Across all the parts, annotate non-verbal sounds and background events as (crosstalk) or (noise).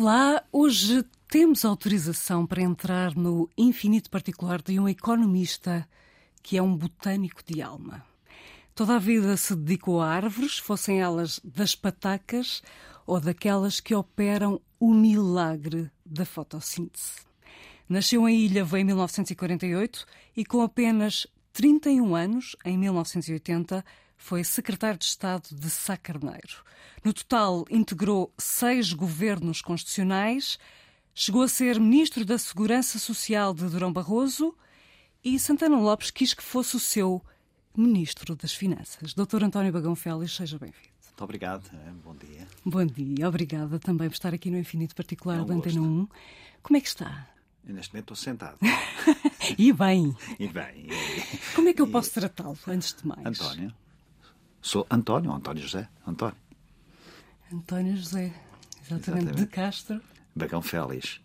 Olá, hoje temos autorização para entrar no infinito particular de um economista que é um botânico de alma. Toda a vida se dedicou a árvores, fossem elas das patacas ou daquelas que operam o milagre da fotossíntese. Nasceu em Ilha em 1948 e, com apenas 31 anos, em 1980, foi secretário de Estado de Sá Carneiro. No total, integrou seis governos constitucionais, chegou a ser ministro da Segurança Social de Durão Barroso e Santana Lopes quis que fosse o seu ministro das Finanças. Doutor António Bagão Félix, seja bem-vindo. Muito obrigado, é, bom dia. Bom dia, obrigada também por estar aqui no Infinito Particular é da Antena 1. Como é que está? neste momento estou sentado. (laughs) e bem. E bem. Como é que eu posso tratá-lo, antes de mais? António. Sou António, António José. António. António José, exatamente, exatamente. de Castro. Bagão Félix.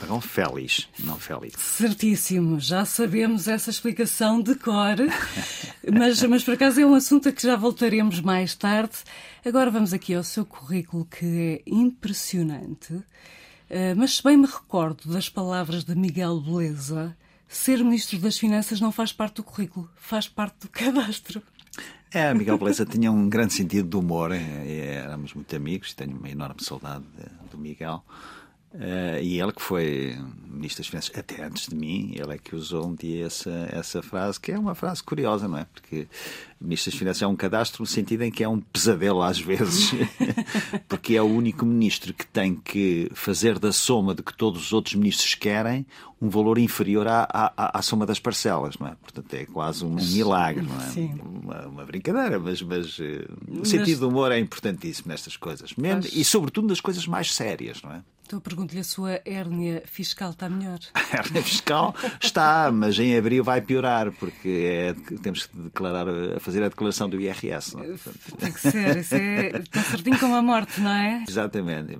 Bagão Félix, não Félix. Certíssimo, já sabemos essa explicação de cor, (laughs) mas, mas por acaso é um assunto a que já voltaremos mais tarde. Agora vamos aqui ao seu currículo, que é impressionante. Uh, mas se bem me recordo das palavras de Miguel Beleza, ser Ministro das Finanças não faz parte do currículo, faz parte do cadastro. É, Miguel Beleza tinha um grande sentido de humor, é, éramos muito amigos, tenho uma enorme saudade do Miguel. Uh, e ele que foi Ministro das Finanças até antes de mim, ele é que usou um dia essa, essa frase, que é uma frase curiosa, não é? Porque Ministro das Finanças é um cadastro no sentido em que é um pesadelo às vezes, (laughs) porque é o único ministro que tem que fazer da soma de que todos os outros ministros querem um valor inferior à, à, à soma das parcelas, não é? Portanto, é quase um milagre, não é? Sim. Uma, uma brincadeira, mas, mas, uh, o sentido do humor é importantíssimo nestas coisas, mesmo, e sobretudo nas coisas mais sérias, não é? Então pergunto-lhe, a sua hérnia fiscal está melhor? (laughs) A hérnia fiscal está, mas em abril vai piorar, porque é, temos que declarar, fazer a declaração do IRS. Não é? Tem que ser, isso é tão certinho como a morte, não é? Exatamente.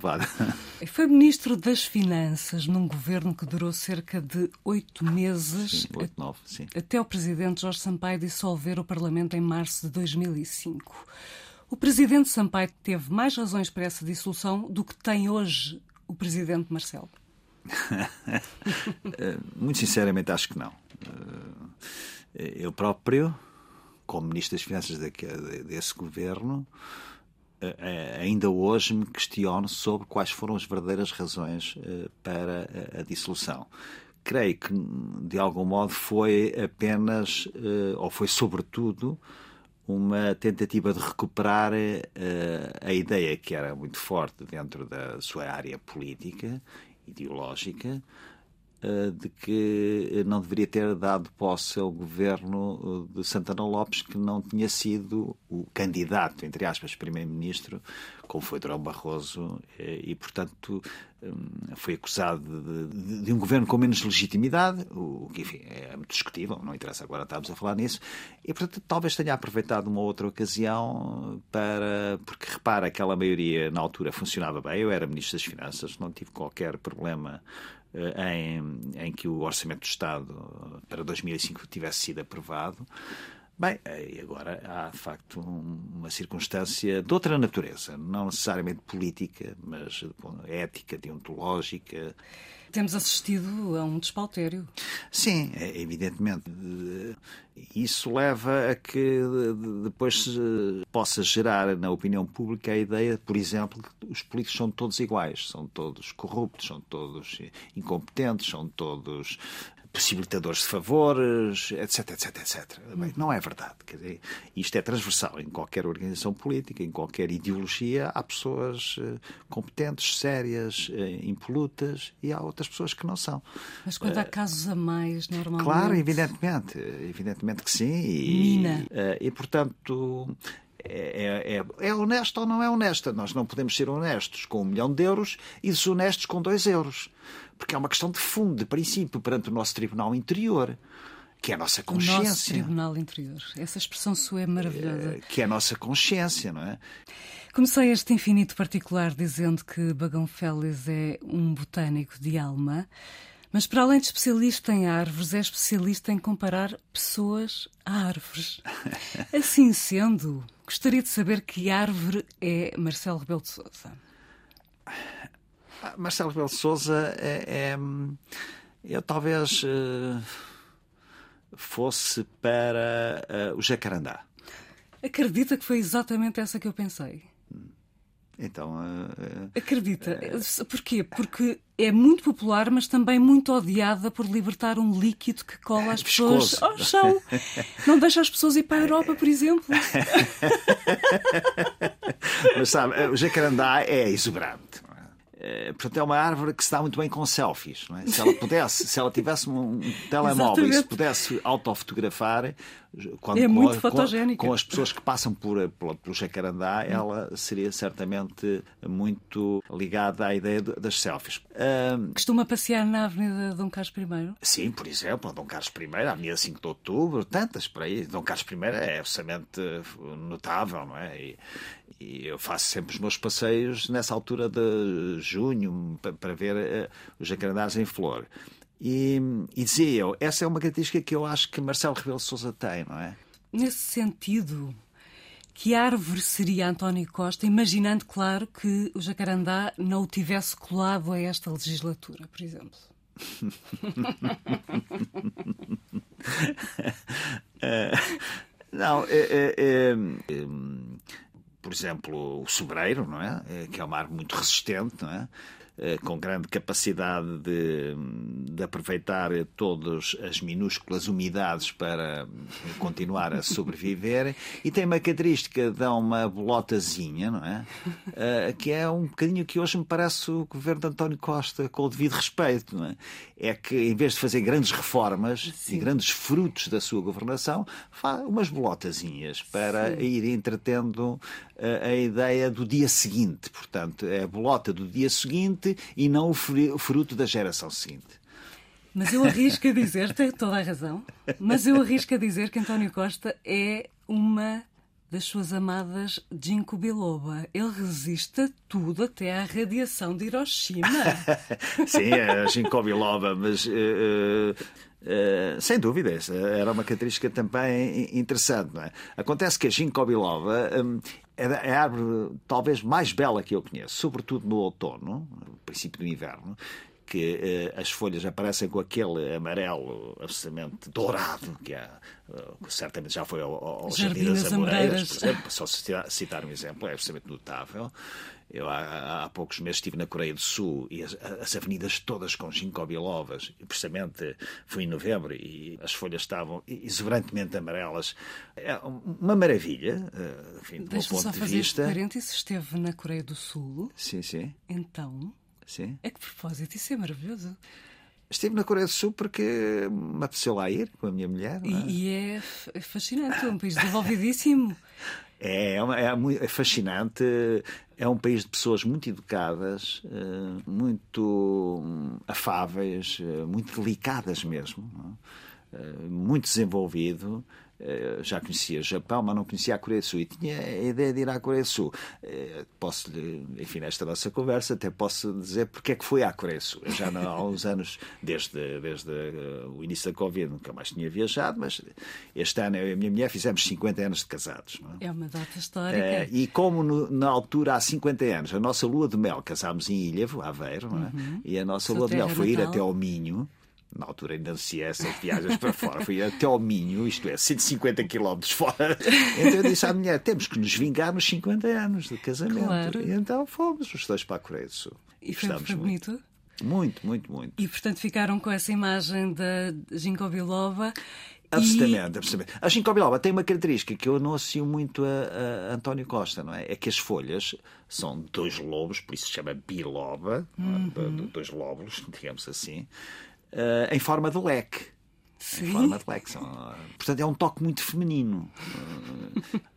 Foi Ministro das Finanças num governo que durou cerca de oito meses. Sim, oito, nove, sim. Até o Presidente Jorge Sampaio dissolver o Parlamento em março de 2005. O Presidente Sampaio teve mais razões para essa dissolução do que tem hoje o presidente Marcelo? (laughs) Eh, muito sinceramente, acho que não. Eh, eu próprio, como Ministro das Finanças desse governo, eh, ainda hoje me questiono sobre quais foram as verdadeiras razões para a dissolução. Creio que, de algum modo, foi apenas, ou foi sobretudo, uma tentativa de recuperar uh, a ideia que era muito forte dentro da sua área política, ideológica, de que não deveria ter dado posse ao governo de Santana Lopes, que não tinha sido o candidato, entre aspas, primeiro-ministro, como foi Durão Barroso, eh, e, portanto, hum, foi acusado de, de, de, um governo com menos legitimidade, o que, enfim, é muito discutível, não interessa agora estamos a falar nisso, e, portanto, talvez tenha aproveitado uma outra ocasião para. Porque, repara, aquela maioria na altura funcionava bem, eu era Ministro das Finanças, não tive qualquer problema eh, em, em que o Orçamento do Estado para 2005 tivesse sido aprovado. Bem, e agora há de facto uma circunstância de outra natureza, não necessariamente política, mas ética, deontológica. Temos assistido a um despautério. Sim, é, evidentemente. Isso leva a que depois possa gerar na opinião pública a ideia, por exemplo, que os políticos são todos iguais, são todos corruptos, são todos incompetentes, são todos possibilitadores de favores, etc, etc, etc. Bem, não é verdade. Quer dizer, isto é transversal em qualquer organização política, em qualquer ideologia. Há pessoas uh, competentes, sérias, uh, impolutas e há outras pessoas que não são. Mas quando há eh, casos a mais, normalmente... Claro, evidentemente. Evidentemente que sim. E, Mina. e portanto... É, é, é, honesta ou não é honesta? Nós não podemos ser honestos com um milhão de euros e desonestos com dois euros porque é uma questão de fundo, de princípio, perante o nosso tribunal interior que é a nossa consciência. O nosso Tribunal Interior. Essa expressão sua é maravilhosa. Eh, que é a nossa consciência, não é? Comecei este infinito particular dizendo que Bagão Félix é um botânico de alma, mas para além de especialista em árvores, é especialista em comparar pessoas a árvores. (laughs) Assim sendo, gostaria de saber que árvore é Marcelo Rebelo de Sousa. Ah, Marcelo Rebelo de Sousa é, é, eu talvez uh, fosse para uh, o Jacarandá. Acredita que foi exatamente essa que eu pensei. Então. Uh, Acredita. Porquê? Porque é muito popular, mas também muito odiada por libertar um líquido que cola as pessoas ao chão. (laughs) Não deixa as pessoas ir para a Europa, por exemplo. (laughs) mas sabe, o jacarandá é exuberante. Eh, portanto, é uma árvore que se dá muito bem com selfies. É? Se ela pudesse, se ela tivesse um telemóvel Exatamente. e se pudesse autofotografar, quando, é muito com, fotogénica. Com, com, as pessoas que passam por, por, pelo Jacarandá, ela seria certamente muito ligada à ideia de, das selfies. Uh, Costuma passear na Avenida Dom Carlos I? Sim, por exemplo, Dom Carlos I, a Avenida 5 de Outubro, tantas por aí. Dom Carlos I é absolutamente notável, não é? E, e eu faço sempre os meus passeios nessa altura de junho para ver uh, os jacarandás em flor. E, e dizia eu, essa é uma característica que eu acho que Marcelo Rebelo Sousa tem, não é? Nesse sentido, que árvore seria António Costa, imaginando, claro, que o jacarandá não o tivesse colado a esta legislatura, por exemplo? (laughs) não, é, é, é, por exemplo, o sobreiro, não é? é? Que é uma árvore muito resistente, não é? Eh, com grande capacidade de, de, aproveitar todas as minúsculas umidades para continuar a sobreviver e tem uma característica de uma bolotazinha, não é? Que é um bocadinho que hoje me parece o governo de António Costa, com o devido respeito, não é? É que em vez de fazer grandes reformas Sim. e grandes frutos da sua governação, faz umas bolotazinhas para Sim. ir entretendo uh, a ideia do dia seguinte. Portanto, é a bolota do dia seguinte e não o fruto da geração seguinte. Mas eu arrisco a dizer, tem toda a razão, mas eu arrisco a dizer que António Costa é uma das suas amadas ginkgo biloba. Ele resiste a tudo, até à radiação de Hiroshima. (laughs) Sim, é a ginkgo biloba, mas... Uh, Uh, sem dúvida, essa era uma característica também interessante. É? Acontece que a ginkgo biloba um, é a árvore talvez mais bela que eu conheço, sobretudo no outono, no princípio do inverno, que eh, as folhas aparecem com aquele amarelo absolutamente dourado, que é, uh, certamente já foi ao, ao Jardim das Amoreiras, por exemplo, só citar, um exemplo, é absolutamente notável. Eu há, há, poucos meses estive na Coreia do Sul e as, as avenidas todas com ginkgo bilovas, e precisamente fui em novembro e as folhas estavam exuberantemente amarelas. É uma maravilha, eh, enfim, do meu ponto só de fazer vista. Parênteses, esteve na Coreia do Sul. Sim, sim. Então, Sim. É que propósito, isso é maravilhoso. Estive na Coreia do Sul porque me apeteceu lá ir com a minha mulher. É? E, é, é fascinante, é um país desenvolvidíssimo. (laughs) É, é, é, é, fascinante. É um país de pessoas muito educadas, eh, muito hum, afáveis, eh, muito delicadas mesmo, eh, muito desenvolvido. Eh, já conhecia Japão, mas não conhecia a Coreia do Sul e tinha a ideia de ir à Coreia do Sul. Eh, posso, enfim, nesta nossa conversa, até posso dizer porque é que fui à Coreia do Sul. Eu já há uns anos, desde, desde eh, o início da Covid, nunca mais tinha viajado, mas este ano eu e a minha mulher fizemos 50 anos de casados. É? é? uma data histórica. E como no, na altura, há 50 anos, a nossa lua de mel, casámos em Ilhavo, Aveiro, é? uhum. e a nossa lua de mel foi ir até ao Minho na altura ainda não se essas viagens para fora, fui até ao Minho, isto é, 150 km fora. Então eu disse à mulher: temos que nos vingar nos 50 anos de casamento. Claro. E então fomos os dois para a Coreia do Sul. E foi, foi bonito? Muito. Muito, muito, muito. E portanto ficaram com essa imagem da Ginkgo biloba. Absolutamente, e... absolutamente. A ginkgo biloba tem uma característica que eu não associo muito a, a, António Costa, não é? É que as folhas são dois lobos, por isso se chama biloba, é? uhum. dois lóbulos, (laughs) digamos assim, uh, em forma de leque. Sim. Em forma de leque. Portanto, é um toque muito feminino.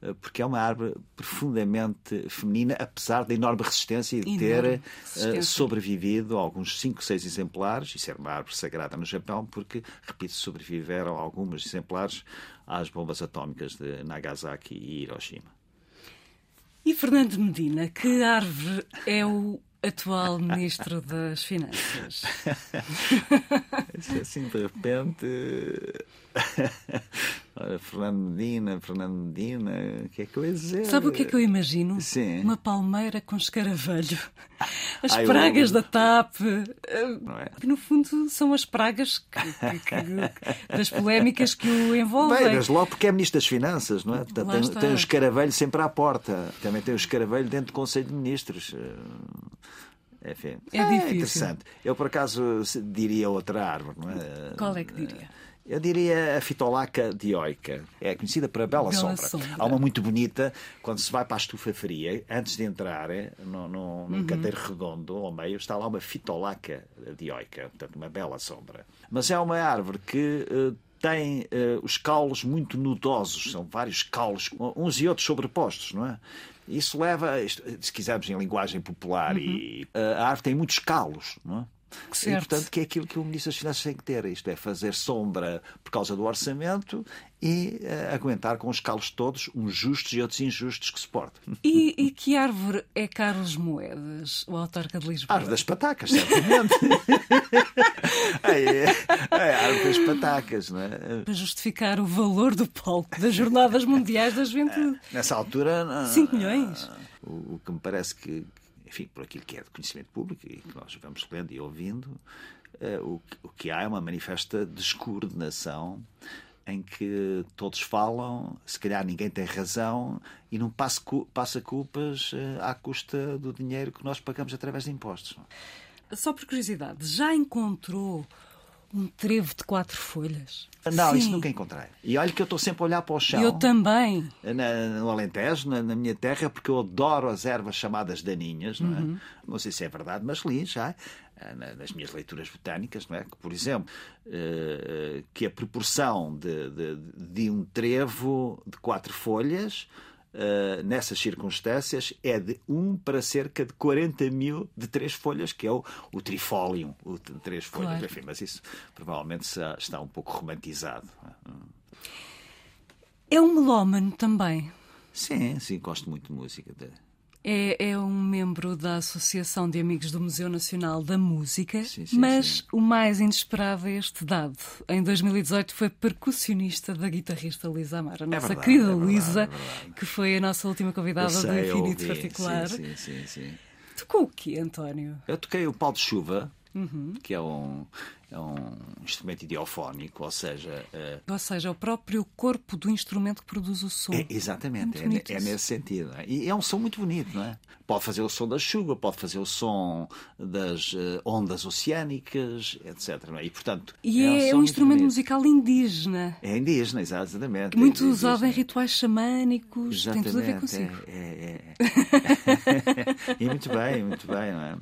Uh, porque é uma árvore profundamente feminina, apesar da enorme resistência e de ter uh, sobrevivido alguns 5, 6 exemplares. Isso era uma árvore sagrada no Japão, porque, repito, sobreviveram alguns exemplares às bombas atómicas de Nagasaki e Hiroshima. E Fernando Medina, que árvore é o atual Ministro das É (laughs) assim, de repente. Fernando Medina, Fernando Medina, o que é que eu ia dizer? Sabe o que é que eu imagino? Sim. Uma palmeira com escaravelho. (laughs) As Ai, pragas da TAP. Não é? Que no fundo são as pragas que- que- (laughs) das polémicas que o envolvem. Bem, desde logo porque é Ministro das Finanças, não é? Tem, tem o escaravelho sempre à porta. Também tem o escaravelho dentro do Conselho de Ministros. Eh, Enfim, É difícil. interessante. Eu, por acaso, diria outra árvore, não é? Qual é que diria? Eu diria a fitolaca dioica. É conhecida por a bela, Bela sombra. sombra. Há uma muito bonita, quando se vai para a estufa fria, antes de entrar eh, no, no, num Uhum. canteiro redondo ao meio, está lá uma fitolaca dioica, portanto, uma bela sombra. Mas é uma árvore que. eh, tem eh, os caules muito nudosos, são vários caules, uns e outros sobrepostos, não é? Isso leva, se quisermos em linguagem popular, e eh, a árvore tem muitos calos, não é? E, Certo. portanto, que é aquilo que o Ministro das Finanças tem que ter. Isto é, fazer sombra por causa do orçamento e eh, aguentar com os calos todos, uns justos e outros injustos que suportam. E, e que árvore é Carlos Moedas, o autarca de Lisboa? Árvore das patacas, certamente. (laughs) é, é, árvore das patacas, não é? Para justificar o valor do palco das Jornadas Mundiais da Juventude. Nessa altura. não- 5 milhões. O, o que me parece que, enfim, por aquilo que é de conhecimento público e que nós vamos lendo e ouvindo, eh, o, o que há é uma manifesta descoordenação em que todos falam, se calhar ninguém tem razão e não passa culpas eh, à custa do dinheiro que nós pagamos através de impostos. Só por curiosidade, já encontrou um trevo de quatro folhas? Não, Sim. isso nunca encontrei. E olha que eu estou sempre a olhar para o chão. Eu também. na- no Alentejo, na, na minha terra, porque eu adoro as ervas chamadas daninhas, não é? Uhum. Não sei se é verdade, mas li já eh, na- nas minhas leituras botânicas, não é? Que, por exemplo, eh, que a proporção de, de- de um trevo de quatro folhas eh, nessas circunstâncias é de 1 para cerca de 40 mil de três folhas, que é o, o trifólium, o de três folhas. Claro. Enfim, mas isso provavelmente está- um pouco romantizado. é? É um melómano também. Sim, sim, gosto muito de música. É, é um membro da Associação de Amigos do Museu Nacional da Música, Sim, sim, mas sim. o mais inesperado é este dado. Em 2018 foi percussionista da guitarrista Luísa Amar, a nossa verdade, querida é verdade, Luísa, é verdade. que foi a nossa última convidada do sei, eu Infinito Particular. Sim, sim, sim, sim. Tocou o quê, António? Eu toquei o pau de chuva, Uhum. que é um, é um instrumento idiofónico, ou seja, eh, Ou seja, o próprio corpo do instrumento que produz o som. é, exatamente, Muito é, é nesse sentido. é? E é um som muito bonito, não é? Pode fazer o som da chuva, pode fazer o som das eh, ondas oceânicas, etc. é? E, portanto, E é é, som um muito instrumento musical indígena. É indígena, exatamente. Muito é usado em rituais xamânicos. Tem tudo a ver Exatamente, consigo. É, é, é. (laughs) e muito bem, muito bem, não é?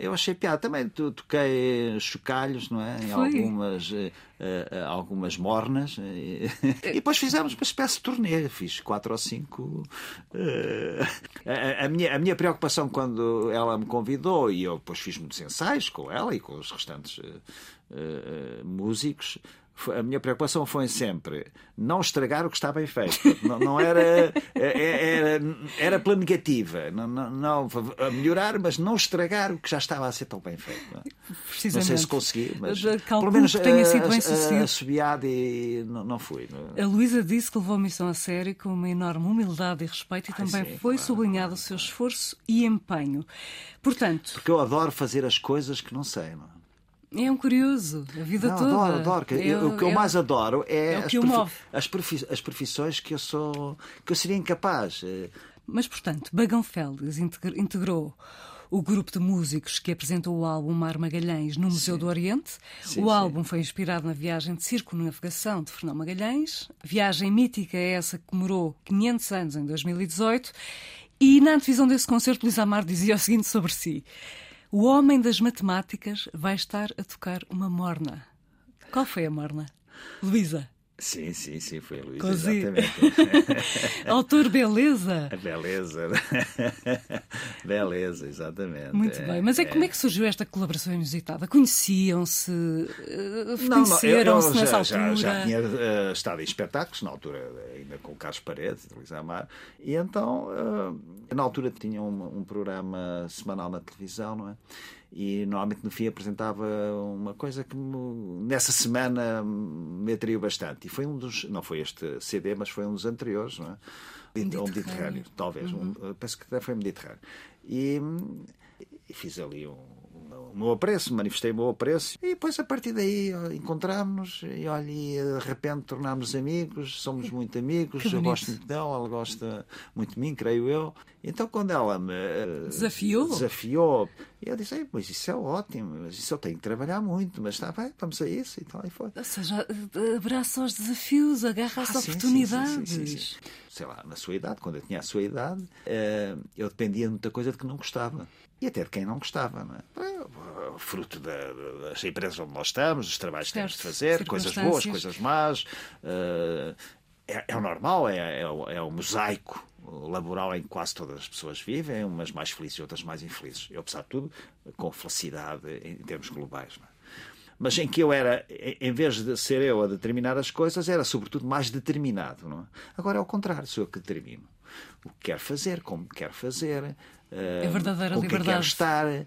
Eu achei piada. Também to- toquei chocalhos, não é? Em Foi. algumas, eh, eh, algumas mornas. eh, (laughs) E depois fizemos uma espécie de turnê. Fiz quatro ou cinco. eh, A, a minha, a minha preocupação quando ela me convidou, e eu depois fiz muitos ensaios com ela e com os restantes eh, eh, músicos. A minha preocupação foi sempre não estragar o que está bem feito. Não, não era, é- era, era pela negativa. Não, não, não, a melhorar, mas não estragar o que já estava a ser tão bem feito. não é? Sei se consegui, mas pelo menos que tenha sido bem sucedido. assobiado e não, não fui. é? A Luísa disse que levou a missão a sério com uma enorme humildade e respeito e Ai, também sim, foi claro, sublinhado o seu esforço e empenho. Portanto, Porque eu adoro fazer as coisas que não sei. Não é? um curioso, a vida Não, toda. adoro, adoro. É o que eu é mais adoro é, é as, move. as, profi- as profissões que eu sou que eu seria incapaz. Eh, Mas, portanto, Bagão Félix integr- integrou o grupo de músicos que apresentou o álbum Mar Magalhães no Museu do Oriente. Sim, o sim. álbum foi inspirado na viagem de circunnavegação de Fernão Magalhães. Viagem mítica é essa que comemorou 500 anos em 2018. E na antevisão desse concerto, Luís Amar dizia o seguinte sobre si. O homem das matemáticas vai estar a tocar uma morna. Qual foi a morna? Luísa. Sim, sim, sim, foi a Luísa, Cosi. exatamente. (laughs) Autor Beleza. (laughs) Beleza. (laughs) beleza, exatamente. Muito É, bem. Mas é, como é que surgiu esta colaboração inusitada? Conheciam-se? eh, Conheceram-se eu nessa já, altura? já, já tinha eh, estado em espetáculos, na altura ainda com o Carlos Paredes, de Luís Amar, e então, eh, na altura tinha um, um programa semanal na televisão, não é? E normalmente no fim apresentava uma coisa que nessa semana me atraiu bastante. E foi um dos, não foi este CD, mas foi um dos anteriores, não é? Mediterrâneo. Ou Mediterrâneo, talvez. Um, penso que até foi Mediterrâneo. E, e fiz ali um, o meu apreço, manifestei o meu apreço. E depois, a partir daí, encontramos-nos e, olha, e de repente tornámos amigos, somos muito amigos. Eu gosto muito dela, ela gosta muito de mim, creio eu. Então, quando ela me eh, Desafiou? desafiou eu disse: "Ei, Mas isso é ótimo, mas isso eu tenho que trabalhar muito, mas está bem, vamos a isso e tal. E foi. Ou seja, abraça aos desafios, agarra às Ah, oportunidades. sim, sim, sim, sim. Sei lá, na sua idade, quando eu tinha a sua idade, eh, eu dependia de muita coisa de que não gostava. E até de quem não gostava, não é? Fruto da- das empresas onde nós estamos, dos trabalhos que temos de fazer, coisas boas, coisas más. eh, é, é o normal, é, é, o- é o mosaico laboral em que quase todas as pessoas vivem, umas mais felizes e outras mais infelizes. Eu, apesar de tudo, com felicidade em termos globais. é? mas em que eu era, em em vez de ser eu a determinar as coisas, era sobretudo mais determinado. Não é? Agora é o contrário, sou eu que determino o que quero fazer, como quero fazer, eh, É verdadeira quem quero liberdade. estar, eh,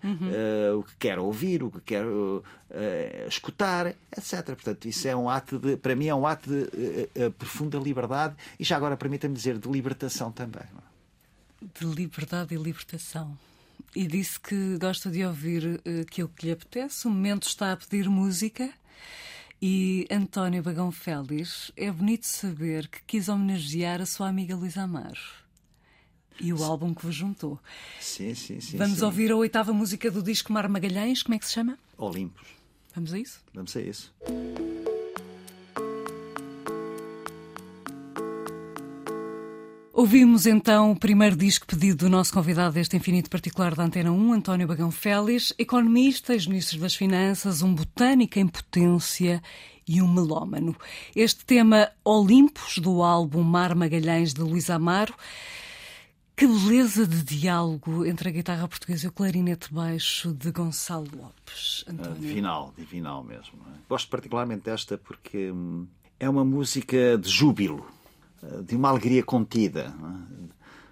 o que quero ouvir, o que quero eh, escutar, etc. Portanto, isso é um ato de, para mim, é um ato de eh, profunda liberdade e já agora permita-me dizer de libertação também. é? De liberdade e libertação. E disse que gosta de ouvir aquilo que lhe apetece. O momento está a pedir música. E António Bagão Félix, é bonito saber que quis homenagear a sua amiga Luísa Amaro. E o álbum que vos juntou. Sim, sim, sim. Vamos sim. ouvir a oitava música do disco Mar Magalhães. Como é que se chama? Olimpos. Vamos a isso? Vamos a isso. Ouvimos então o primeiro disco pedido do nosso convidado deste Infinito Particular da Antena 1, António Bagão Félix, economista, ex-ministro das Finanças, um botânico em potência e um melómano. Este tema Olimpos, do álbum Mar Magalhães de Luís Amaro, que beleza de diálogo entre a guitarra portuguesa e o clarinete baixo de Gonçalo Lopes. Ah, António. Divinal, divinal mesmo. é? Gosto particularmente desta porque hum, é uma música de júbilo, ah, de uma alegria contida.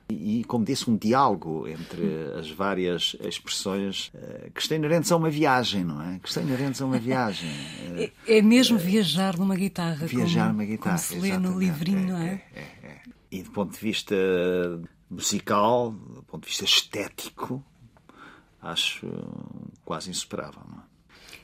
é? E, como disse, um diálogo entre as várias expressões ah, que estão inerentes a uma viagem, não é? Que estão inerentes a uma viagem. Ah, (laughs) É, é mesmo viajar numa guitarra. Viajar como, numa guitarra. Como se lê no livrinho, não é? é, é. E do ponto de vista musical, do ponto de vista estético, acho quase insuperável. É?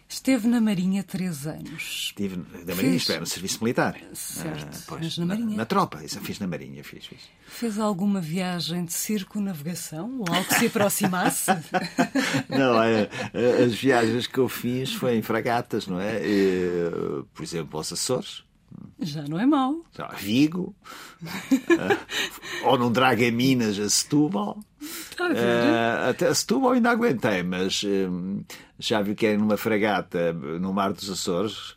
Esteve na Marinha três anos. Estive na Marinha, isto é, no serviço militar. Certo, Ah, pois, mas na Marinha. Na, tropa, isso fiz na Marinha, fiz, fiz. Fez alguma viagem de circunavegação ou algo que se aproximasse? (laughs) Não, é, é, as viagens que eu fiz foi em fragatas, não é? E, por exemplo, aos Açores, Já não é mau. já, Vigo, ah, (laughs) ou num Dragaminas a Setúbal. Está a ver? Ah, até Setúbal ainda aguentei, mas hum, já vi que era numa fragata no Mar dos Açores.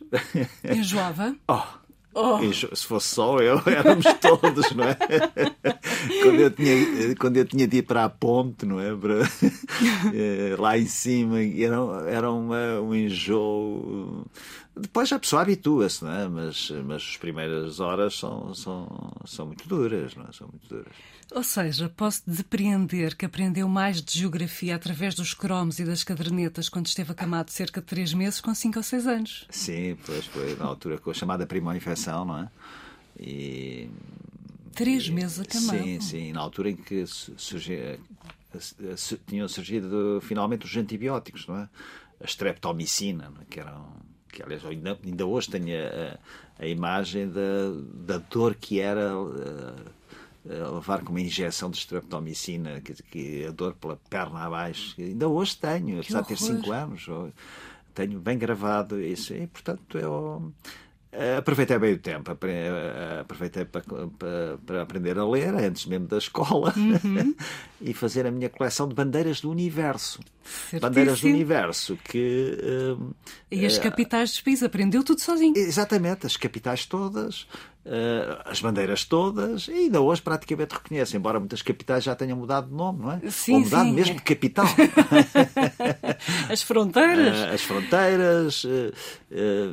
Enjoava? (laughs) Oh, Oh. se fosse só eu, (laughs) éramos todos, não é? (laughs) quando, eu tinha, quando eu tinha de ir para a ponte, não é? Para, (laughs) eh, lá em cima, era, era uma, um enjoo. Depois a pessoa habitua-se, não é? Mas, mas as primeiras horas são, são, são muito duras, não é? São muito duras. Ou seja, posso depreender que aprendeu mais de geografia através dos cromos e das cadernetas quando esteve acamado cerca de três meses com cinco ou seis anos. Sim, pois foi na altura com a chamada primo-infecção, não é? E, Três meses acamado. Sim, sim, na altura em que surgia, su- tinham surgido finalmente os antibióticos, não é? A streptomicina, é? que eram. Que, aliás, ainda, ainda hoje tenho a, a imagem da, da dor que era eh, eh, levar com uma injeção de streptomicina, que, que a dor pela perna abaixo. Ainda hoje tenho, apesar de ter horror. 5 anos. Tenho bem gravado isso. E, portanto, eu. eh, Aproveitei bem o tempo, eh, aproveitei para, para, para aprender a ler antes mesmo da escola Uhum. (laughs) e fazer a minha coleção de bandeiras do universo. Bandeiras do Certíssimo. universo que. eh, E as capitais dos países aprendeu tudo sozinho. Exatamente, as capitais todas, eh, as bandeiras todas, e ainda hoje praticamente reconhece, embora muitas capitais já tenham mudado de nome, não é? Sim, Ou mudado sim. mesmo de capital. (laughs) As fronteiras. Eh, as fronteiras, eh, eh,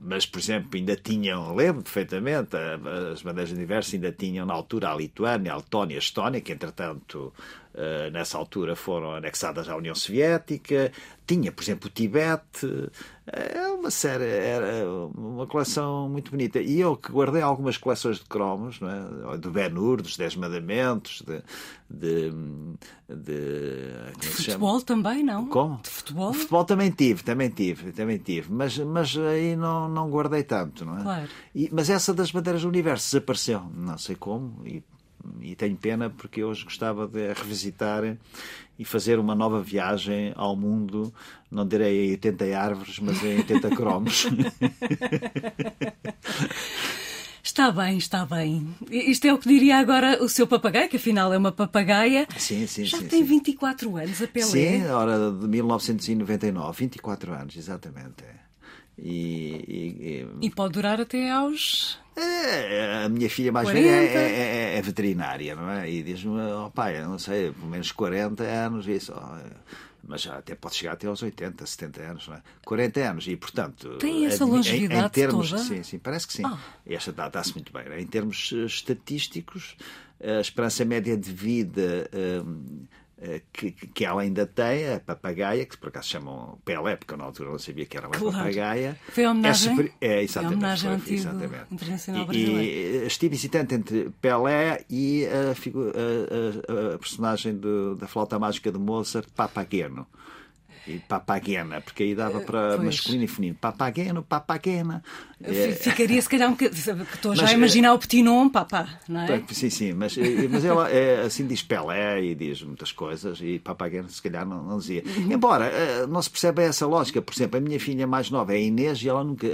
mas, por exemplo, ainda tinham, lembro perfeitamente, eh, as bandeiras do universo ainda tinham na altura a Lituânia, a Letónia, a Estónia, que entretanto uh, nessa altura foram anexadas à União Soviética. Tinha, por exemplo, o Tibete. É uma série, era uma coleção muito bonita. E eu que guardei algumas coleções de cromos, não é? do Ben-Hur, dos Dez Mandamentos, de. de, de, de futebol também, não? Como? De futebol? De futebol também tive, também tive, também tive. Mas, mas aí não, não guardei tanto, não é? Claro. E, mas essa das bandeiras do universo desapareceu, não sei como, e e tenho pena porque hoje gostava de revisitar e fazer uma nova viagem ao mundo, não direi em 80 árvores, mas em 80 cromos. (laughs) Está bem, está bem. Isto é o que diria agora o seu papagaio, que afinal é uma papagaia. Sim, sim, Já sim. tem sim. 24 anos, a Pelé. Sim, hora de 1999, 24 anos, exatamente. E, e, e, e pode durar até aos é, a minha filha mais 40. velha é, é, é, veterinária, não é? E diz-me, oh, pai, não sei, pelo menos 40 anos, isso. Oh, mas já até pode chegar até aos 80, 70 anos, não é? 40 anos, e portanto. Tem essa longevidade em, em termos, toda? Sim, sim, parece que sim. Oh. Esta dá-se muito bem. Em termos eh, estatísticos, a esperança média de vida. Um, eh, que, que ela ainda tem, a papagaia, que por acaso chamam Pelé, porque eu na altura não sabia que era uma claro. papagaia. Foi a homenagem? É, super, é exatamente. É homenagem foi, exatamente. internacional e, brasileiro. E estive hesitante entre Pelé e a, a, a, a personagem do, da flauta mágica de Mozart, Papageno e papagena, porque aí dava para pois. masculino e feminino. Papageno, papagena. Ficaria se calhar um bocadinho. Estou já a imaginar o petit nom, papá, não é? Sim, sim, mas, mas ela é, assim diz Pelé e diz muitas coisas e papagena se calhar não, não dizia. Uhum. Embora não se percebe essa lógica. Por exemplo, a minha filha mais nova é Inês e ela nunca,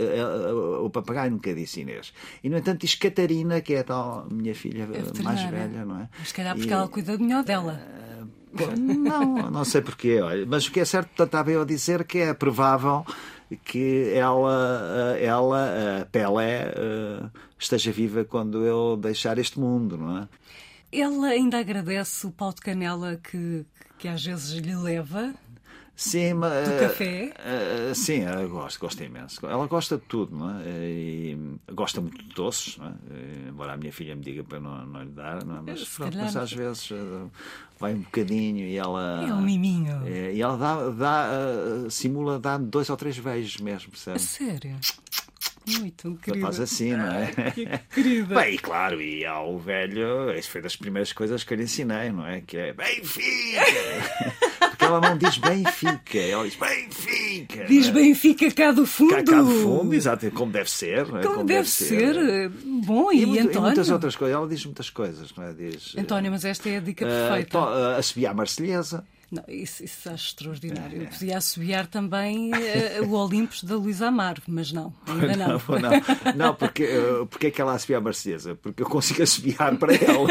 o papagaio nunca disse Inês. E no entanto diz Catarina, que é a tal minha filha é mais velha, não é? Mas se calhar porque e, ela cuida melhor dela. Não, não sei porquê. Mas o que é certo, portanto, estava eu a dizer que é provável que ela, ela a Pelé, esteja viva quando eu deixar este mundo, não é? Ela ainda agradece o pau de canela que, que às vezes lhe leva. Sim, mas. Do café? Uh, sim, ela gosta, gosta imenso. Ela gosta de tudo, não é? E gosta muito de doces, não é? Embora a minha filha me diga para não, não lhe dar, não é? Mas, pronto, mas às vezes uh, vai um bocadinho e ela. É um miminho. Uh, e ela dá, dá simula dar dois ou três beijos mesmo, percebe? A sério? Muito querida. Faz assim, não é? Que querida. Bem, e claro, e ao velho, isso foi das primeiras coisas que eu lhe ensinei, não é? Que é Benfica! Porque (laughs) ela não diz Benfica, ela diz Benfica! Diz Benfica cá do fundo. Cá, cá do fundo, exato, como deve ser. Como, como deve, deve ser. ser. Bom, e, e, muito, António? E muitas outras coisas, ela diz muitas coisas, não é? Diz, António, mas esta é a dica perfeita. Uh, a subir à Marselhesa. Não, isso, isso acho extraordinário. Eu podia assobiar também uh, o Olimpos da Luísa Amaro, mas não, ainda não. Não, não, não porque, uh, porque é que ela assobia a Marcesa? Porque eu consigo assobiar para ela.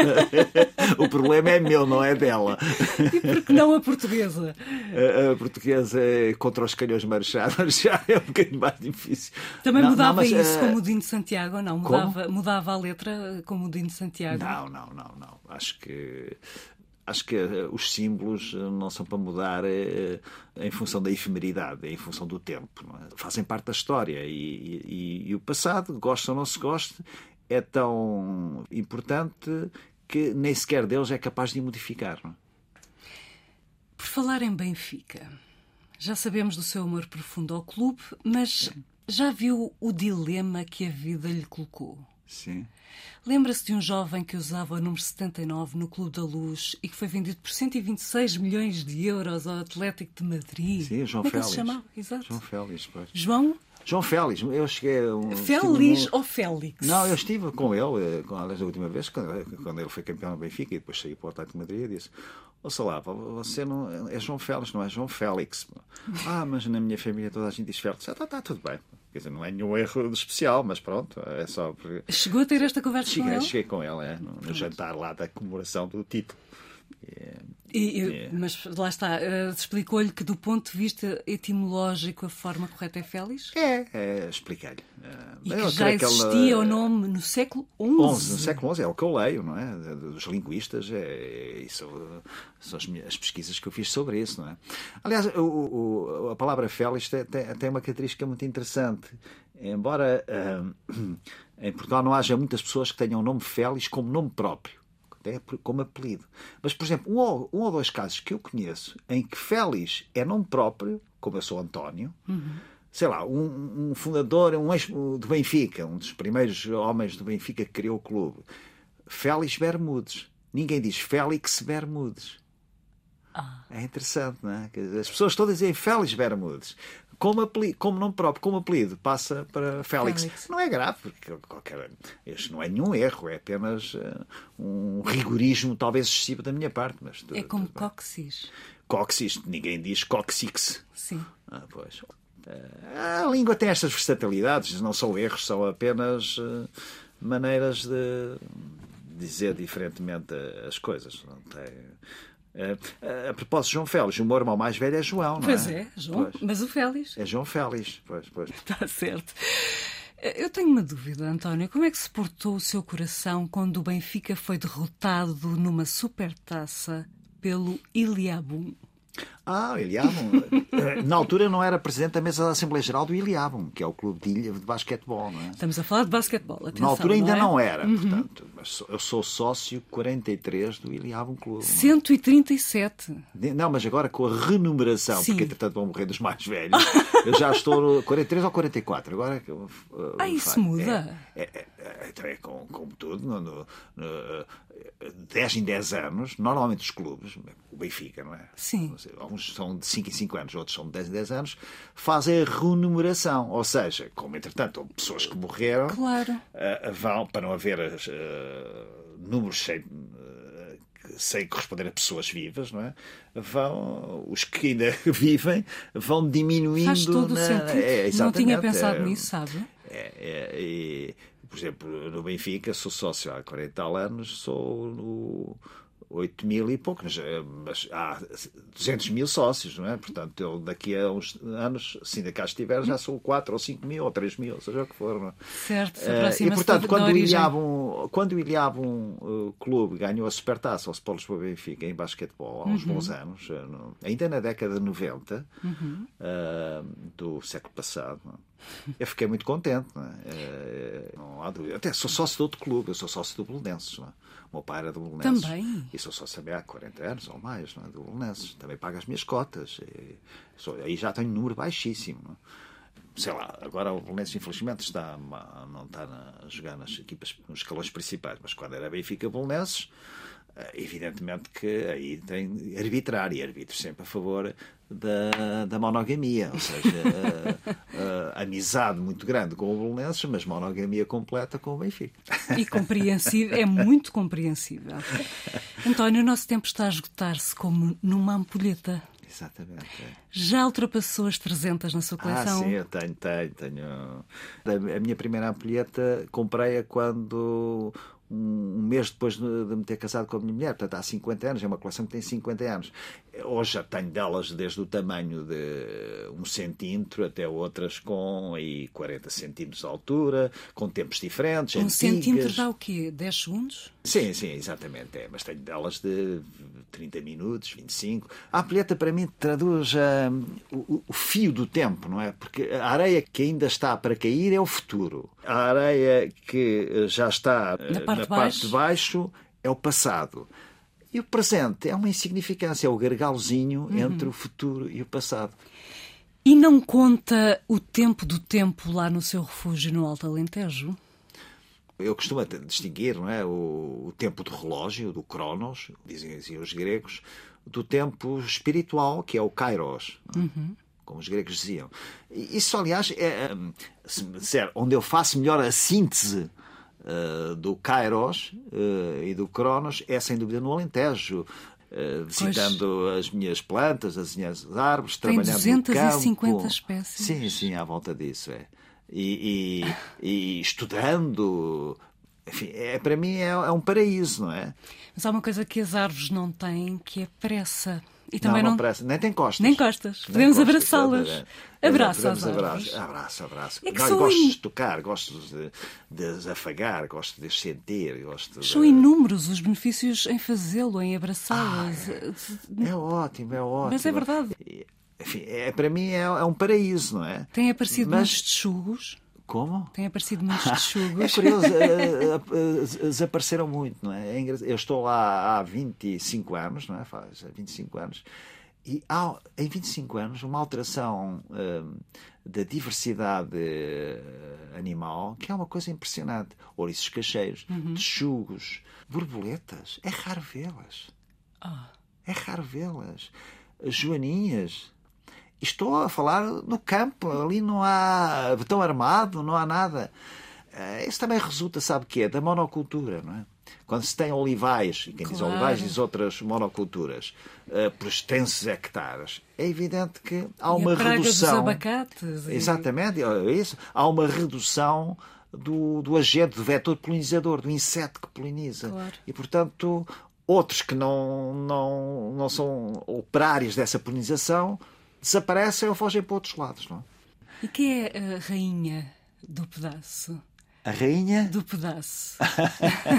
(laughs) o problema é meu, não é dela. E porque não a portuguesa? A, a portuguesa é contra os calhões marchados (laughs) já é um bocadinho mais difícil. Também não, mudava mas, isso uh, como o Dino de Santiago, não? Mudava, mudava a letra como o Dino de Santiago? Não, não, não, não. Acho que acho que os símbolos não são para mudar em função da efemeridade, em função do tempo. É? Fazem parte da história e, e, e, o passado, gosta ou não se goste, é tão importante que nem sequer Deus é capaz de modificar. Não? Por falar em Benfica, já sabemos do seu amor profundo ao clube, mas já viu o dilema que a vida lhe colocou? Sim. Lembra-se de um jovem que usava o número 79 no Clube da Luz e que foi vendido por 126 milhões de euros ao Atlético de Madrid? Sim, João Como Félix. É que se chamava? Exato. João Félix, pois. João? João Félix, eu cheguei. Um, Félix ou Félix? Não, eu estive com ele, com, aliás, a última vez, quando, quando ele foi campeão do Benfica e depois saí para o Atlético de Madrid e disse: Ouça lá, você não é João Félix, não é João Félix. (laughs) ah, mas na minha família toda a gente diz Félix. Ah, está tá, tudo bem. Quer dizer, não é nenhum erro especial, mas pronto, é só. Porque... Chegou a ter esta conversa cheguei, com ele? Cheguei com ele, é, no, no jantar lá da comemoração do título. E, e, mas lá está, uh, explicou-lhe que do ponto de vista etimológico a forma correta é Félix? É, é expliquei-lhe. Uh, e que já existia o nome no século XI? no século XI, é o que eu leio, não é? Dos linguistas, é, isso, são as, minhas, as pesquisas que eu fiz sobre isso, não é? Aliás, o, o, a palavra Félix tem, tem, uma característica muito interessante. Embora uh, em Portugal não haja muitas pessoas que tenham o nome Félix como nome próprio é como apelido. Mas, por exemplo, um ou, um ou dois casos que eu conheço em que Félix é nome próprio, como eu sou António, uhum. sei lá, um, um fundador um ex, do Benfica, um dos primeiros homens do Benfica que criou o clube, Félix Bermudes. Ninguém diz Félix Bermudes. Ah. É interessante, não é? As pessoas todas dizem Félix Bermudes. Como, apelido, como nome próprio, como apelido, passa para Félix. Félix. Não é grave, porque qualquer, este não é nenhum erro, é apenas uh, um rigorismo talvez excessivo da minha parte. Mas é como tudo cóccix. Cóccix, ninguém diz cóccix. Sim. Ah, pois. Uh, a língua tem estas versatilidades, não são erros, são apenas uh, maneiras de dizer diferentemente as coisas. Não tem Uh, a propósito, João Félix, o meu irmão mais velho é João, não pois é? Pois é, João. Pois. Mas o Félix. É João Félix, pois, pois. Está (laughs) certo. Eu tenho uma dúvida, António. Como é que se portou o seu coração quando o Benfica foi derrotado numa supertaça pelo Iliabum? Ah, o Iliabum. Na altura não era presidente da mesa da Assembleia Geral do Iliabum, que é o clube de ilha de basquetebol, não é? Estamos a falar de basquetebol, atenção, Na altura ainda não, é? não era, uhum. portanto. Mas eu sou sócio 43 do Iliabum Clube. 137? Não, mas agora com a renumeração, Sim. porque entretanto vão morrer dos mais velhos, (laughs) eu já estou no 43 ou 44. Agora uh, Ah, isso muda? É, é, é, então é como, como tudo, no, no, no, 10 em 10 anos, normalmente os clubes, o Benfica, não é? Sim. Uns são de 5 em 5 anos, outros são de 10 em 10 anos, fazem a renumeração. Ou seja, como entretanto houve pessoas que morreram, claro. uh, vão, para não haver uh, números sem, uh, sem corresponder a pessoas vivas, não é? Vão, os que ainda (laughs) vivem vão diminuindo. Faz todo na... o sentido. É, não tinha pensado é, nisso, sabe? É, é, por exemplo, no Benfica, sou sócio há 40 anos, sou no 8 mil e pouco, mas há 200 mil sócios, não é? Portanto, eu daqui a uns anos, se ainda cá estiver, já sou 4 ou 5 mil ou 3 mil, seja o que for. Não é? Certo, uh, E portanto, quando o, Ilhabum, quando o Ilhabum uh, Clube ganhou a Supertaça ao Sport Lisboa Benfica em basquetebol, há uns uhum. bons anos, uh, no, ainda na década de 90 uhum. do século passado, é? Eu fiquei muito contente. Não, é? não há dúvida. Até sou sócio de outro clube, eu sou sócio do Belenenses. Não é? O meu pai era do Belenenses. Também. E sou sócio também há 40 anos ou mais não é? do Belenenses. Também pago as minhas cotas. E, sou, aí já tenho um número baixíssimo. Não é? sei lá, agora o Belenenses infelizmente está, não está a jogar nas equipas, nos escalões principais, mas quando era Benfica Belenenses, eh, evidentemente que aí tem arbitrar e arbitro sempre a favor da, da monogamia, ou seja, a, (laughs) a, amizade muito grande com o Bolonenses, mas monogamia completa com o Benfica. E compreensível, é muito compreensível. António, o nosso tempo está a esgotar-se como numa ampulheta. Exatamente. É. Já ultrapassou as 300 na sua coleção? Ah, sim, eu tenho, tenho, tenho. A minha primeira ampulheta comprei-a quando um mês depois de me ter casado com a minha mulher, portanto há 50 anos, é uma coleção que tem 50 anos. Hoje já tenho delas desde o tamanho de um centímetro até outras com aí 40 centímetros de altura, com tempos diferentes. Um antigas. centímetro dá o quê? 10 segundos? Sim, sim, exatamente. É, mas tenho delas de 30 minutos, 25. A ampulheta para mim traduz uh, o, o fio do tempo, não é? Porque a areia que ainda está para cair é o futuro. A areia que já está na parte, na parte de baixo é o passado. E o presente é uma insignificância, é o gargalozinho uhum. entre o futuro e o passado. E não conta o tempo do tempo lá no seu refúgio no Alto Alentejo? Eu costumo distinguir não é, o, o tempo do relógio, do cronos, dizem assim os gregos, do tempo espiritual, que é o kairos. Uhum como os gregos diziam. Isso, aliás, é, se me disser, onde eu faço melhor a síntese uh, do Kairos uh, e do Cronos é sem dúvida no Alentejo. Uh, visitando pois. as minhas plantas, as minhas árvores, Tem trabalhando 250 no campo. espécies. Sim, sim, à volta disso. É. E, e, e estudando, enfim, é, para mim é, é, um paraíso, não é? Mas há uma coisa que as árvores não têm, que é pressa. E também não, não... Parece, nem tem costas. Nem costas. Podemos abraçá-las. Abraço, abraço, abraço, abraço, abraço. É não, gosto in... de tocar, gosto de, de afagar, gosto de sentir. Gosto de... São inúmeros os benefícios em fazê-lo, em abraçá-las. Ah, é, é, ótimo, é ótimo. Mas é verdade. Enfim, é, para mim é, é um paraíso, não é? Tem aparecido Mas... texugos? Como? Tem aparecido muitos (laughs) texugos. É curioso, eh, eh, desapareceram muito, não é? é eu estou lá há 25 anos, não é? Faz 25 anos. E há, em 25 anos, uma alteração uh, da diversidade animal que é uma coisa impressionante. Ouriços cacheiros, uhum. texugos, borboletas. É raro vê-las. Oh. É raro vê-las. Joaninhas. Estou a falar no campo, ali não há betão armado, não há nada. Eh, isso também resulta, sabe o quê? Da monocultura, não é? Quando se tem olivais, e quem claro. diz olivais diz outras monoculturas, uh, por extensos hectares, é evidente que há uma e a redução. Dos abacates. Exatamente, é isso. Há uma redução do, do agente, do vetor polinizador, do inseto que poliniza. Claro. E, portanto, outros que não, não, não são operários dessa polinização desaparecem ou fogem para outros lados. Não é? E quem é a rainha do pedaço? A rainha? Do pedaço.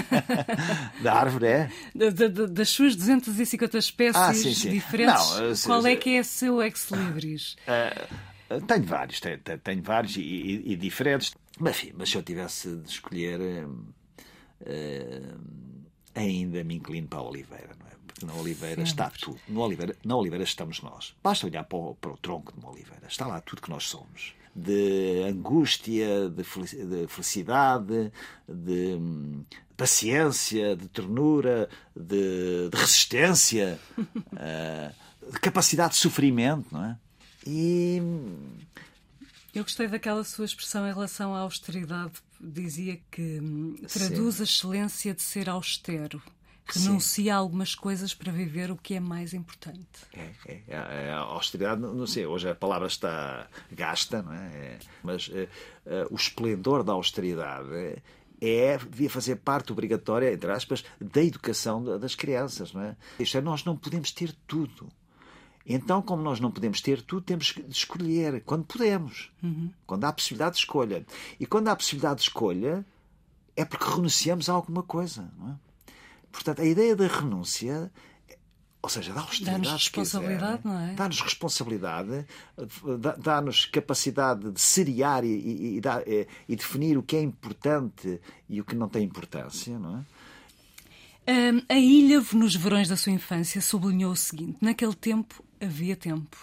(laughs) da árvore, é? Da, da, das suas 250 espécies ah, sim, sim. diferentes, não, qual é que é seu ex-libris? Uh, tenho vários, tenho, tenho vários e, e, e, diferentes. Mas, enfim, mas se eu tivesse de escolher, uh, ainda me inclino para a Oliveira, não é? Porque na Oliveira Sempre. está tudo. No Oliveira, na Oliveira estamos nós. Basta olhar para o, para o tronco de uma Oliveira. Está lá tudo que nós somos de angústia, de felicidade, de hum, paciência, de ternura, de, de resistência, uh, (laughs) de capacidade de sofrimento, não é? E eu gostei daquela sua expressão em relação à austeridade. Dizia que hum, traduz Sim. a excelência de ser austero renuncia a algumas coisas para viver o que é mais importante. É, é, é, a austeridade, não sei, hoje a palavra está gasta, não é? é mas é, é, o esplendor da austeridade é, devia fazer parte obrigatória, entre aspas, da educação das crianças, não é? Isto é, nós não podemos ter tudo. Então, como nós não podemos ter tudo, temos de escolher quando podemos, uhum. quando há possibilidade de escolha. E quando há possibilidade de escolha, é porque renunciamos a alguma coisa, não é? Portanto, a ideia da renúncia ou seja, dá austeridade. Dá-nos responsabilidade, quiser, não é? Dá-nos responsabilidade, dá-nos capacidade de seriar e, e, e, e, definir o que é importante e o que não tem importância, não é? Um, a Ilha, nos verões da sua infância, sublinhou o seguinte: naquele tempo havia tempo.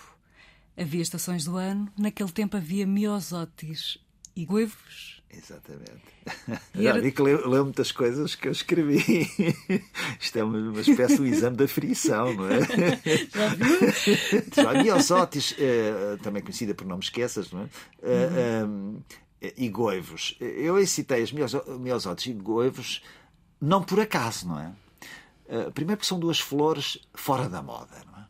Havia estações do ano, naquele tempo havia miosotis e goivos Exatamente. E Já vi que leu, leu, muitas coisas que eu escrevi. (laughs) Isto é uma, espécie de exame da frição, não é? (laughs) Já viu? (laughs) Já, Miosotis, eh, também conhecida por não me esqueças, não é? Uhum. Eh, e goivos. Eu aí citei as Miosotis e goivos não por acaso, não é? primeiro porque são duas flores fora da moda, não é?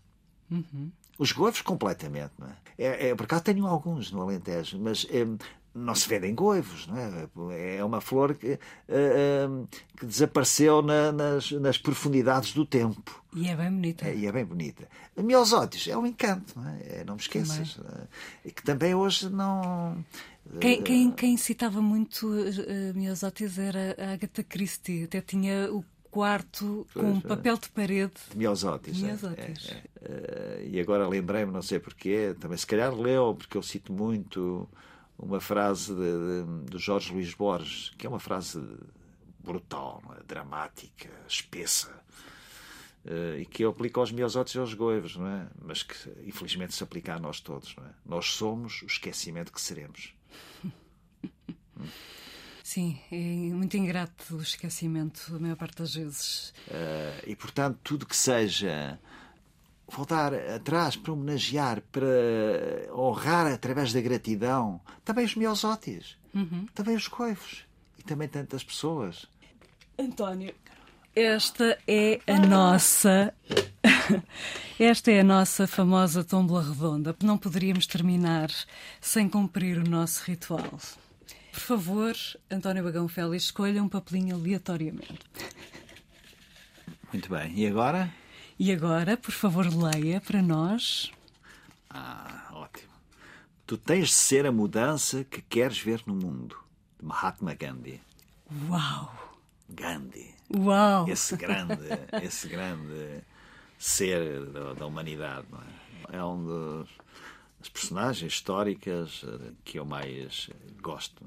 Uhum. Os goivos completamente, não é? É, é, por acaso tenho alguns no Alentejo, mas é, não se vendem goivos, não é? É uma flor que, uh, que desapareceu na, nas, nas, profundidades do tempo. E é bem bonita. É, e é bem bonita. Miosótis é um encanto, não é? é não me esqueças. E que também hoje não. Quem, quem, quem citava muito uh, Miosótis era a Agatha Christie. Até tinha o quarto com um papel de parede. De Miosótis. É, é, é. E agora lembrei-me, não sei porquê, também se calhar leu, porque eu cito muito uma frase de, de, de Jorge Luís Borges, que é uma frase brutal, é? dramática, espessa, uh, e que eu aplico aos miosótis e aos goivos, não é? Mas que infelizmente se aplica a nós todos, não é? Nós somos o esquecimento que seremos. (laughs) Sim, é muito ingrato o esquecimento, a maior parte das vezes. Uh, e portanto, tudo que seja voltar atrás para homenagear, para honrar através da gratidão, também os miosótis, uhum. também os coivos e também tantas pessoas. António, esta é a nossa. (laughs) Esta é a nossa famosa tombola redonda. Não poderíamos terminar sem cumprir o nosso ritual. Por favor, António Bagão Félix, escolha um papelinho aleatoriamente. Muito bem. E agora? E agora, por favor, leia para nós. Ah, ótimo. Tu tens de ser a mudança que queres ver no mundo. De Mahatma Gandhi. Uau! Gandhi. Uau! Esse grande, (laughs) esse grande ser da, da humanidade. É? é? um dos, personagens históricas eh, que eu mais gosto.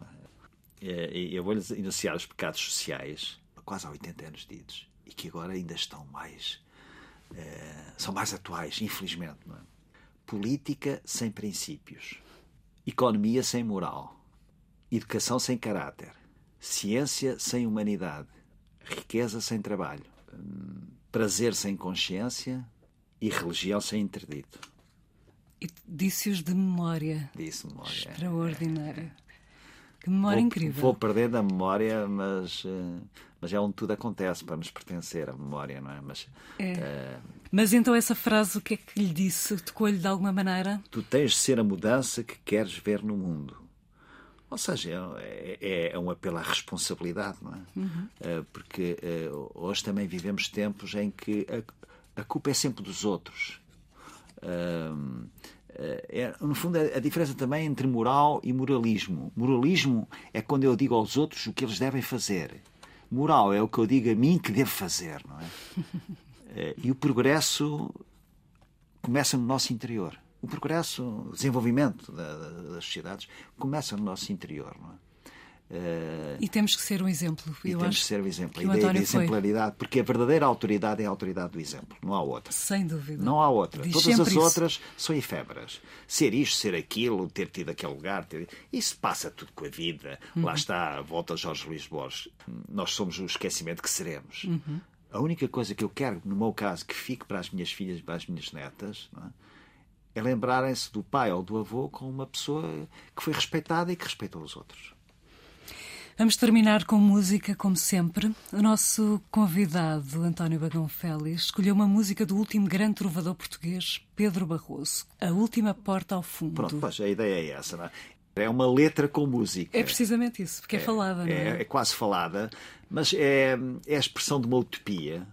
É? eu vou-lhes enunciar os pecados sociais, quase há 80 anos ditos, e que agora ainda estão mais. Uh, são mais atuais, infelizmente. É? Política sem princípios, economia sem moral, educação sem caráter, ciência sem humanidade, riqueza sem trabalho, prazer sem consciência e religião sem interdito. E disse-os de memória. Disse memória. Extraordinária. Que memória vou, incrível. Vou perder da memória, mas, eh, mas é onde tudo acontece para nos pertencer, a memória, não é? Mas, é. Uh, mas então essa frase, o que é que lhe disse? Tocou-lhe de alguma maneira? Tu tens de ser a mudança que queres ver no mundo. Ou seja, é, é, é um apelo à responsabilidade, não é? Uhum. Uh, porque uh, hoje também vivemos tempos em que a, a culpa é sempre dos outros. Uh, é, no fundo, a, diferença também entre moral e moralismo. Moralismo é quando eu digo aos outros o que eles devem fazer. Moral é o que eu digo a mim que devo fazer, não é? (laughs) e o progresso começa no nosso interior. O progresso, o desenvolvimento das sociedades começa no nosso interior, não é? Uh, e temos que ser um exemplo. E Eu temos que ser um exemplo. A ideia de exemplaridade, foi. porque a verdadeira autoridade é a autoridade do exemplo, não há outra. Sem dúvida. Não há outra. Diz Todas as isso. outras são efêmeras. Ser isto, ser aquilo, ter tido aquele lugar, ter... isso passa tudo com a vida. Uhum. Lá está, volta a Jorge Luís Borges. Nós somos o esquecimento que seremos. Uhum. A única coisa que eu quero, no meu caso, que fique para as minhas filhas e para as minhas netas, é, é lembrarem-se do pai ou do avô como uma pessoa que foi respeitada e que respeitou os outros. Vamos terminar com música, como sempre. O nosso convidado, António Bagão Félix, escolheu uma música do último grande trovador português, Pedro Barroso, A Última Porta ao Fundo. Pronto, pois, a ideia é essa, não é? É uma letra com música. É precisamente isso, porque é, é falada, não é? é? É quase falada, mas é, é a expressão de uma utopia.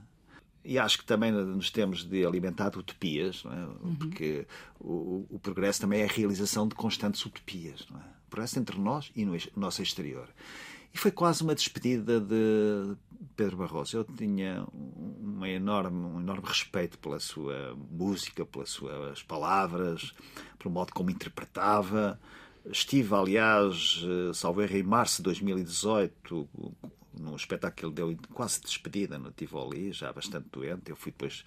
E acho que também nos temos de alimentar de utopias, não é? uhum. porque o, o, progresso também é a realização de constantes utopias. Não é? O progresso entre nós e no nosso exterior. E foi quase uma despedida de Pedro Barroso. Eu tinha uma enorme, um enorme respeito pela sua música, pelas suas palavras, pelo modo como interpretava. Estive, aliás, eh, salvo erro, em março de 2018, num espetáculo que ele deu quase despedida no Tivoli, já bastante doente. Eu fui depois,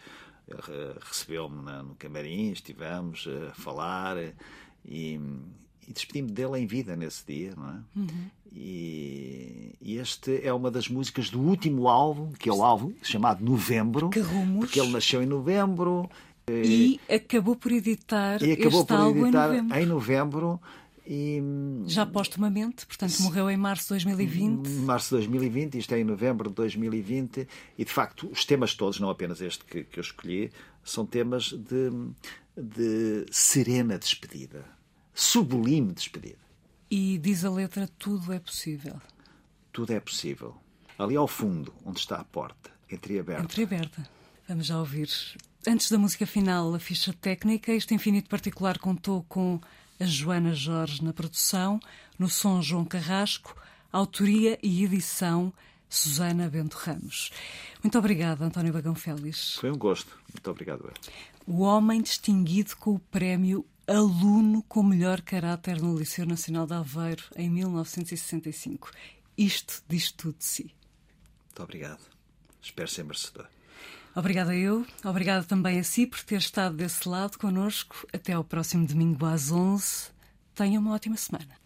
eh, recebeu-me no camarim, estivemos a falar e, e despedi-me dele em vida nesse dia, não é? Uhum. E, e, este é uma das músicas do último álbum, que é o álbum chamado Novembro, que rumos. porque ele nasceu em novembro. E acabou por editar e acabou este por álbum editar em novembro. Em novembro e, Já postumamente, portanto, morreu em março de 2020. Março de 2020, isto é em novembro de 2020, e de facto os temas todos, não apenas este que, que eu escolhi, são temas de, de serena despedida, sublime despedida. E diz a letra: tudo é possível. Tudo é possível. Ali ao fundo, onde está a porta, entreaberta. Entreaberta. Vamos já ouvir. Antes da música final, a ficha técnica, este infinito particular contou com a Joana Jorge na produção, no som João Carrasco, autoria e edição Susana Bento Ramos. Muito obrigada, António Bagão Félix. Foi um gosto. Muito obrigado. O homem distinguido com o prémio aluno com melhor caráter no Liceu Nacional de Aveiro em 1965. Isto diz tudo de si. Muito obrigado. Espero ser merecedor. Obrigada eu, obrigada também a si por ter estado desse lado connosco. Até ao próximo domingo às 11. Tenha uma ótima semana.